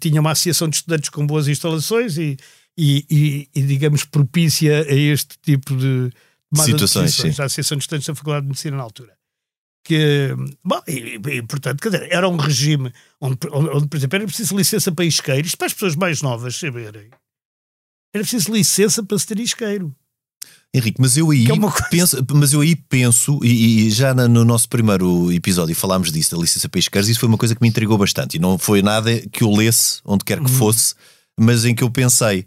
tinha uma associação de estudantes com boas instalações e, e, e- e, digamos, propícia a este tipo de de Situações, sim. A Associação de Estudantes da Faculdade de Medicina na altura. Que, bom, e, e, portanto, quer dizer, era um regime onde, onde, onde, por exemplo, era preciso licença para isqueiro. Isto para as pessoas mais novas saberem. Era preciso licença para se ter isqueiro. Henrique, mas eu aí é uma penso, mas eu aí penso, e, e já no nosso primeiro episódio falámos disso, da licença para isqueiros, isso foi uma coisa que me intrigou bastante. E não foi nada que eu lesse, onde quer que Uhum. fosse, mas em que eu pensei,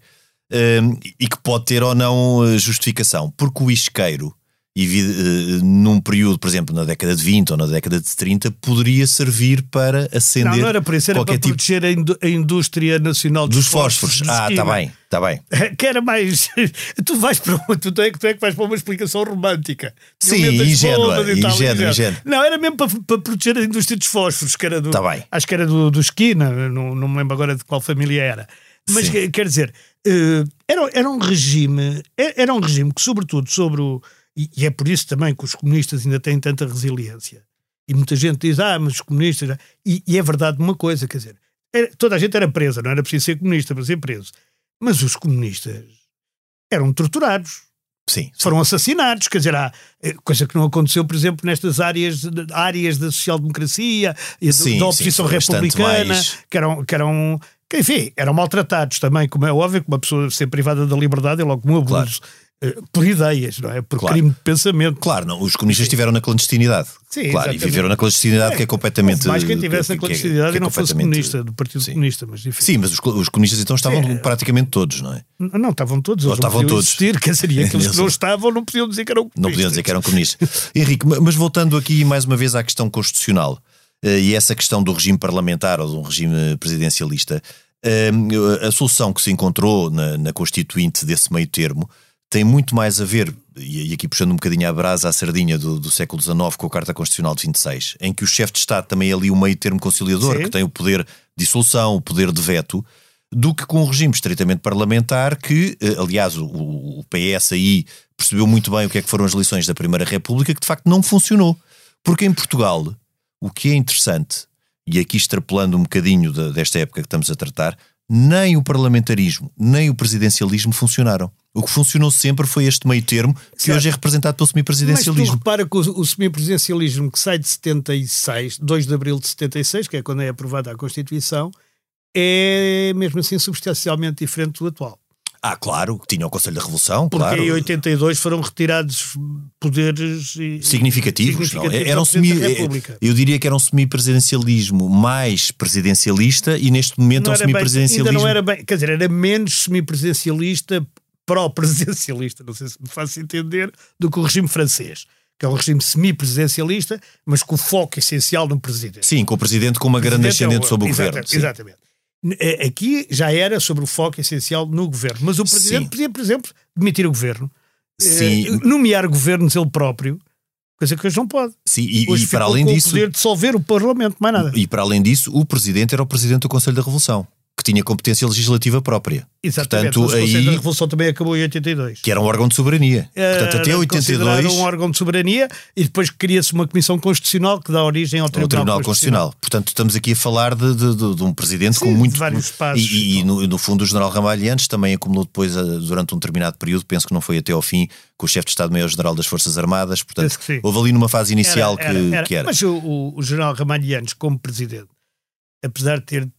hum, e que pode ter ou não eh, justificação. Porque o isqueiro, e eh, num período, por exemplo, na década de 20 ou na década de 30, poderia servir para acender Não, não era por isso, era qualquer para tipo proteger a, indú- a indústria nacional dos, dos fósforos. de Ah, está bem, está bem. Que era mais. Tu vais para uma, tu, é, que- tu é que vais para uma explicação romântica. Sim, ingênua, ingênua, ingênua. Não, era mesmo para, para proteger a indústria dos fósforos, que era do. Tá bem. Acho que era do, do Esquina, não, não me lembro agora de qual família era. Mas Sim. que- quer dizer, eh, era, era um regime, é- era um regime que, sobretudo, sobre o. E, e é por isso também que os comunistas ainda têm tanta resiliência. E muita gente diz, ah, mas os comunistas. E, e é verdade uma coisa, quer dizer, era- toda a gente era presa, não era preciso ser comunista para ser preso. Mas os comunistas eram torturados, Sim, sim. foram assassinados, quer dizer, há eh, coisa que não aconteceu, por exemplo, nestas áreas, áreas da social-democracia e Sim, da oposição republicana, mais- que eram, que eram que, enfim, eram maltratados também, como é óbvio, que uma pessoa ser privada da liberdade é logo um abuso eh, por ideias, não é? Por Claro. crime de pensamento. Claro, não, os comunistas estiveram na clandestinidade. Sim, claro, e exatamente. viveram na clandestinidade que é completamente. Mais quem tivesse que- a que é- clandestinidade que é e não fosse comunista, do Partido Sim. Comunista, mas enfim. Sim, mas os, os comunistas então estavam Sim. praticamente todos, não é? Não, estavam todos, Ou estavam todos. existir, quer dizer, e aqueles que não estavam não podiam dizer que eram Não podiam dizer que eram comunistas. Henrique, ma- mas voltando aqui mais uma vez à questão constitucional eh, e essa questão do regime parlamentar ou de um regime presidencialista, eh, a solução que se encontrou na, na Constituinte desse meio termo tem muito mais a ver, e aqui puxando um bocadinho a brasa à sardinha do, do século XIX com a Carta Constitucional de 26, em que o chefe de Estado também é ali o meio termo conciliador, Sim. que tem o poder de dissolução, o poder de veto, do que com um regime estritamente parlamentar que, eh, aliás, o, o PS aí percebeu muito bem o que é que foram as lições da Primeira República, que de facto não funcionou. Porque em Portugal, o que é interessante e aqui extrapolando um bocadinho de, desta época que estamos a tratar, nem o parlamentarismo, nem o presidencialismo funcionaram. O que funcionou sempre foi este meio termo, que Certo. hoje é representado pelo Mas tu semipresidencialismo. repara que o, o semipresidencialismo que sai de 76, 2 de abril de 76, que é quando é aprovada a Constituição, é mesmo assim substancialmente diferente do atual. Ah, claro, que tinha o Conselho da Revolução, Porque claro. em 82 foram retirados poderes e- significativos. não? significativos Era um semi, eu diria que era um semipresidencialismo mais presidencialista e neste momento é um Não era bem- semipresidencialismo. ainda não era bem, quer dizer, era menos semipresidencialista, pró-presidencialista, não sei se me faço entender, do que o regime francês, que é um regime semipresidencialista, mas com o foco essencial no presidente. Sim, com o presidente com uma grande é ascendente o- sobre o Exata- governo. Exatamente. Eh, Aqui já era sobre o foco essencial no governo, mas o presidente Sim. podia, por exemplo, demitir o governo, eh, nomear governos ele próprio, coisa que hoje não pode. Sim, e, Hoje e para além disso, poder de dissolver o Parlamento, mais nada. e para além disso, o presidente era o presidente do Conselho da Revolução, que tinha competência legislativa própria. Exatamente. Portanto, aí Revolução também acabou em 82. que era um órgão de soberania. Portanto, até Era 82 considerado um órgão de soberania e depois cria-se uma comissão constitucional que dá origem ao Tribunal, Tribunal Constitucional. Portanto, estamos aqui a falar de, de- de- um presidente Sim, com muito. vários passos. E, e, no, no fundo, o general Ramalhiantes também acumulou depois, eh, durante um determinado período, penso que não foi até ao fim, com o chefe de Estado-Maior-General das Forças Armadas. Portanto, houve ali numa fase inicial Era- era- que, era. que era. Mas o, o, general Ramalhianes, como presidente, apesar de ter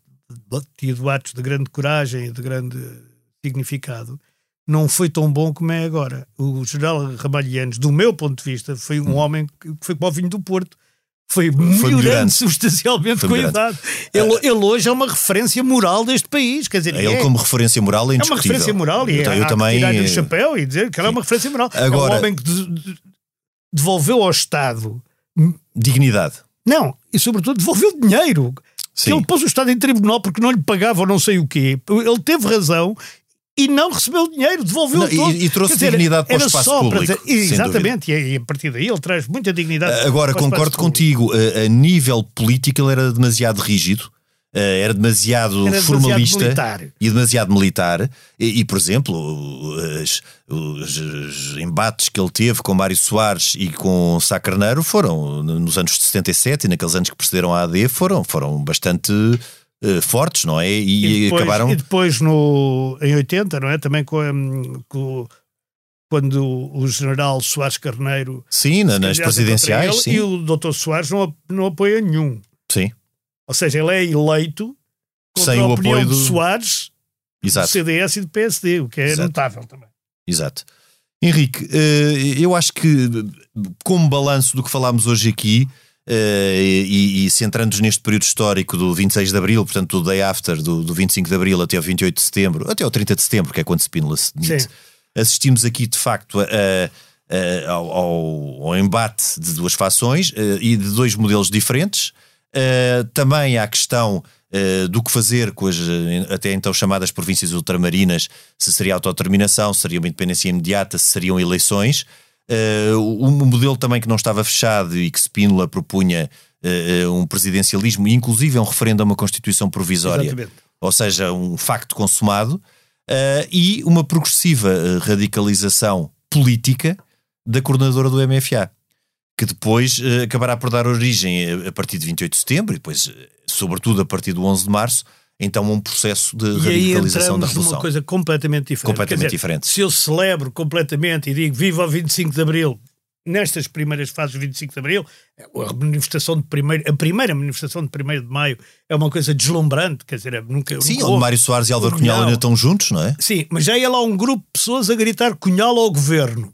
tido atos de grande coragem e de grande significado, não foi tão bom como é agora. O general Ramalhianes, do meu ponto de vista, foi Hum. um homem que foi para o vinho do Porto. Foi melhorando melhorando. substancialmente Foi com a idade. Ele, ele hoje é uma referência moral deste país. Quer dizer, Ele, é, como referência moral, é é uma referência moral e eu, há eu também. tirar-lhe o chapéu e dizer que ela é uma referência moral. é Agora- um homem que de- de- devolveu ao Estado Dignidade. não, e sobretudo devolveu dinheiro. Sim. Ele pôs o Estado em tribunal porque não lhe pagava ou não sei o quê. Ele teve razão e não recebeu dinheiro, devolveu Não, e- todo. e trouxe Quer dizer, dignidade para o espaço só público, dizer- exatamente, e, e a partir daí ele traz muita dignidade. Agora, para o concordo contigo, a, a nível político ele era demasiado rígido, era demasiado Era demasiado formalista militar. e demasiado militar. E, e, por exemplo, os, os- embates que ele teve com Mário Soares e com Sá Carneiro foram, nos anos de 77 e naqueles anos que precederam a AD, foram, foram bastante eh, fortes, não é? E, E depois, acabaram. e depois no, em 80, não é? Também com, hum, com- quando o general Soares Carneiro Sim, nas presidenciais, ele, sim. E o doutor Soares não, não apoia nenhum. sim. Ou seja, ele é eleito contra Sem a opinião apoio de do- Soares, do Exato. CDS e do PSD, o que é Exato. notável também. Exato. Henrique, eh, eu acho que, como balanço do que falámos hoje aqui, eh, e, e centrando-nos neste período histórico do 26 de Abril, portanto do day after, do, do 25 de Abril até ao 28 de Setembro, até ao 30 de Setembro, que é quando se demite, Sim. assistimos aqui de facto a- a- ao, ao- ao embate de duas fações eh, e de dois modelos diferentes. Eh, também à questão eh, do que fazer com as eh, até então chamadas províncias ultramarinas, se seria autodeterminação, se seria uma independência imediata, se seriam eleições. Eh, um modelo também que não estava fechado e que Spínola propunha um presidencialismo, inclusive um referendo a uma Constituição provisória Exatamente. ou seja, um facto consumado, e uma progressiva radicalização política da coordenadora do MFA, que depois eh, acabará por dar origem eh, a partir de 28 de setembro e depois, eh, sobretudo, a partir do 11 de março, então a um processo de E radicalização da Revolução. coisa completamente diferente. Completamente dizer, diferente. Se eu celebro completamente e digo viva o 25 de Abril, nestas primeiras fases do 25 de Abril, a manifestação de primeiro, a primeira manifestação de 1 de Maio é uma coisa deslumbrante, quer dizer, é nunca. Sim, nunca onde Mário Soares e Álvaro. Cunhal ainda estão juntos, não é? Sim, mas já ia lá um grupo de pessoas a gritar cunhal ao governo.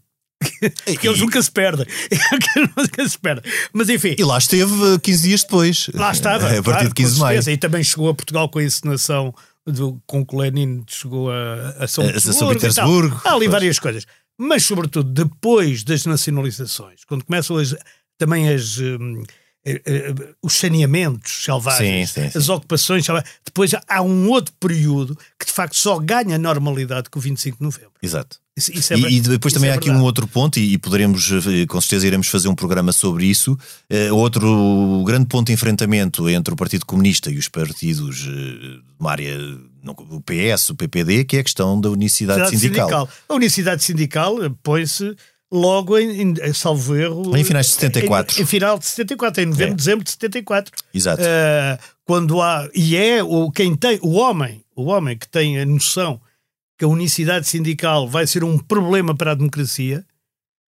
Porque eles nunca se perdem. Nunca se perdem. Mas enfim, E lá esteve eh, 15 dias depois. lá estava. A partir claro, de 15 de maio. E também chegou a Portugal com a encenação do, com que Lenin chegou a, a São. Petersburgo, Há ali pois. várias coisas. Mas, sobretudo, depois das nacionalizações, quando começam as, também as. hum, eh, eh, os saneamentos selvagens, Sim, sim, sim. as ocupações selvagens, depois há um outro período que de facto só ganha normalidade com o 25 de novembro. Exato. Isso, isso é E, e depois também é há aqui um outro ponto, e, e poderemos, eh, com certeza, iremos fazer um programa sobre isso. Eh, outro grande ponto de enfrentamento entre o Partido Comunista e os partidos eh, de uma área, não, o PS, o PPD, que é a questão da unicidade Unicidade sindical. A unicidade sindical põe-se logo em, em salvo erro. Em finais de 74. Em, em final de 74, em novembro, É. dezembro de 74. Exato. Eh, quando há. E é o, quem tem, o homem, o homem que tem a noção que a unicidade sindical vai ser um problema para a democracia,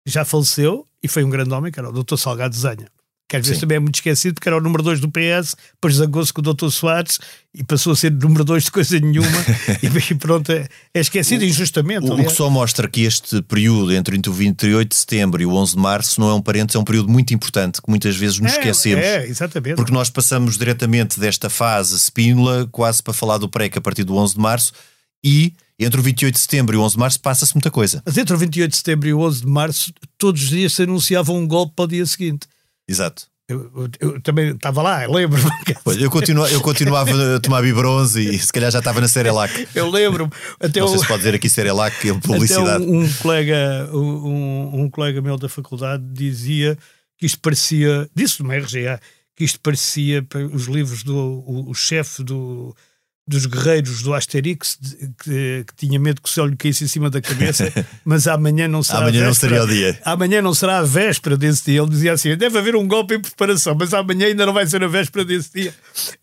já faleceu e foi um grande homem, que era o Dr. Salgado Zanha. Que às vezes Sim. também é muito esquecido, porque era o número 2 do PS, depois zangou-se com o Dr. Soares e passou a ser número 2 de coisa nenhuma e pronto, é, é esquecido injustamente. O, o que só mostra que este período entre o 28 de setembro e o 11 de março não é um parênteses, é um período muito importante que muitas vezes nos É, esquecemos. É, exatamente. Porque nós passamos diretamente desta fase Spínola quase para falar do PREC a partir do 11 de março e entre o 28 de setembro e o 11 de março passa-se muita coisa. Mas entre o 28 de setembro e o 11 de março, todos os dias se anunciava um golpe para o dia seguinte. Exato. Eu, eu- eu também estava lá, lembro-me. Eu, eu continuava a tomar bibronze e se calhar já estava na Cerelac. Eu lembro-me. Até Não sei se pode dizer aqui Cerelac, que é publicidade. um, um colega, um, um colega meu da faculdade dizia que isto parecia, disse no RGA, que isto parecia para os livros do o, o chefe do, dos guerreiros do Asterix, que, que tinha medo que o céu lhe caísse em cima da cabeça, mas amanhã não será Amanhã não seria o dia. Amanhã não será a véspera desse dia. Ele dizia assim: deve haver um golpe em preparação, mas amanhã ainda não vai ser a véspera desse dia.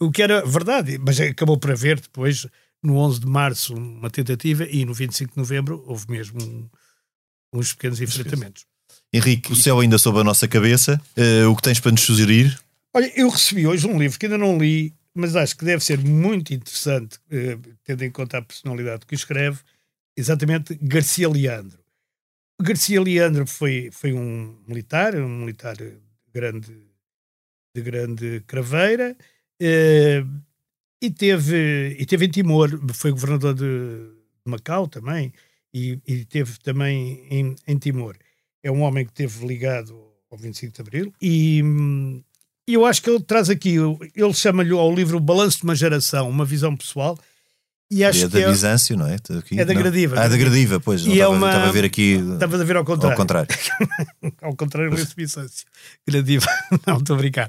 O que era verdade, mas acabou por haver depois, no 11 de março, uma tentativa e no 25 de novembro houve mesmo um- uns pequenos enfrentamentos. Henrique, o céu ainda sob a nossa cabeça. Eh, o que tens para nos sugerir? Olha, eu recebi hoje um livro que ainda não li, mas acho que deve ser muito interessante, eh, tendo em conta a personalidade que escreve, exatamente Garcia Leandro. Garcia Leandro foi, foi um militar, um militar de grande, de grande craveira, eh, e, teve, e teve em Timor, foi governador de Macau também, e, e teve também em, em Timor. É um homem que esteve ligado ao 25 de Abril e, hum, e eu acho que ele traz aqui, ele chama-lhe ao livro Balanço de uma Geração, uma visão pessoal, e acho é que da é, Bizâncio, não é? Aqui? É da Não. Gradiva. Ah, da Gradiva, pois. Não é estava, uma- estava a ver aqui Estavas a ver ao contrário. ao contrário. Ao contrário, lê-se Vicêncio. Gradiva. Não, estou a brincar.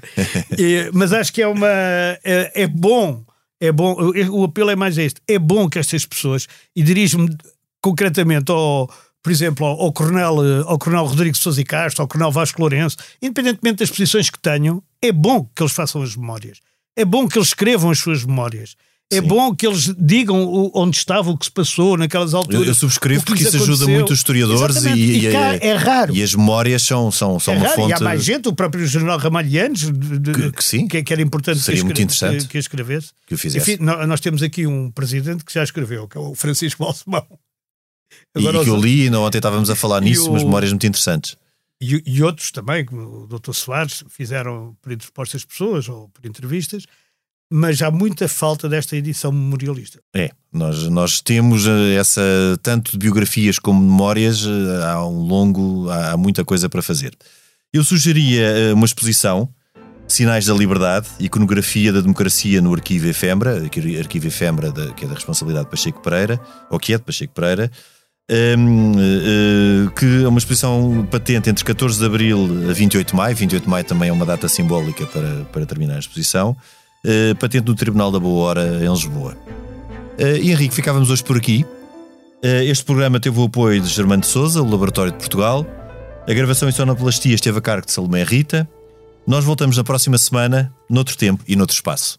E, mas acho que é uma. É, é bom. É bom. O, o apelo é mais este. É bom que estas pessoas, e dirijo-me concretamente ao. Por exemplo, ao, coronel, eh, ao Coronel Rodrigo Sousa e Castro, ao Coronel Vasco Lourenço, independentemente das posições que tenham, é bom que eles façam as memórias. É bom que eles escrevam as suas memórias. É Sim. bom que eles digam onde estava, o que se passou naquelas Eu, alturas. eu subscrevo o que porque isso ajuda aconteceu. muito os historiadores e, e- E cá e- é raro. e as memórias são, são, são É uma raro, fonte. E há mais gente, o próprio general de- Que- que sim. que, que era importante Seria que, muito interessante. que, que escrevesse. que o fizesse. Enfim, nó- nós temos aqui um presidente que já escreveu, que é o Francisco Balsemão. E, e que eu li, ainda ontem estávamos a falar E nisso, o- umas memórias muito interessantes. e, e outros também, como o Dr. Soares, fizeram por interpostas pessoas ou por entrevistas, mas há muita falta desta edição memorialista. É, nós, nós temos eh, essa, tanto de biografias como memórias, eh, há um longo, há, muita coisa para fazer. Eu sugeria eh, uma exposição, Sinais da Liberdade, Iconografia da Democracia no Arquivo Efembra, Arquivo Efembra, da- que é da responsabilidade de Pacheco Pereira, ou que é de Pacheco Pereira, hum, eh, que é uma exposição patente entre 14 de Abril a 28 de Maio, 28 de Maio também é uma data simbólica para, para terminar a exposição, eh, patente no Tribunal da Boa Hora em Lisboa. Uh, Henrique, ficávamos hoje por aqui. Uh, este programa teve o apoio de Germano de Souza, o Laboratório de Portugal. A gravação em sonoplastia esteve a cargo de Salomé Rita. Nós voltamos na próxima semana, noutro tempo e noutro espaço.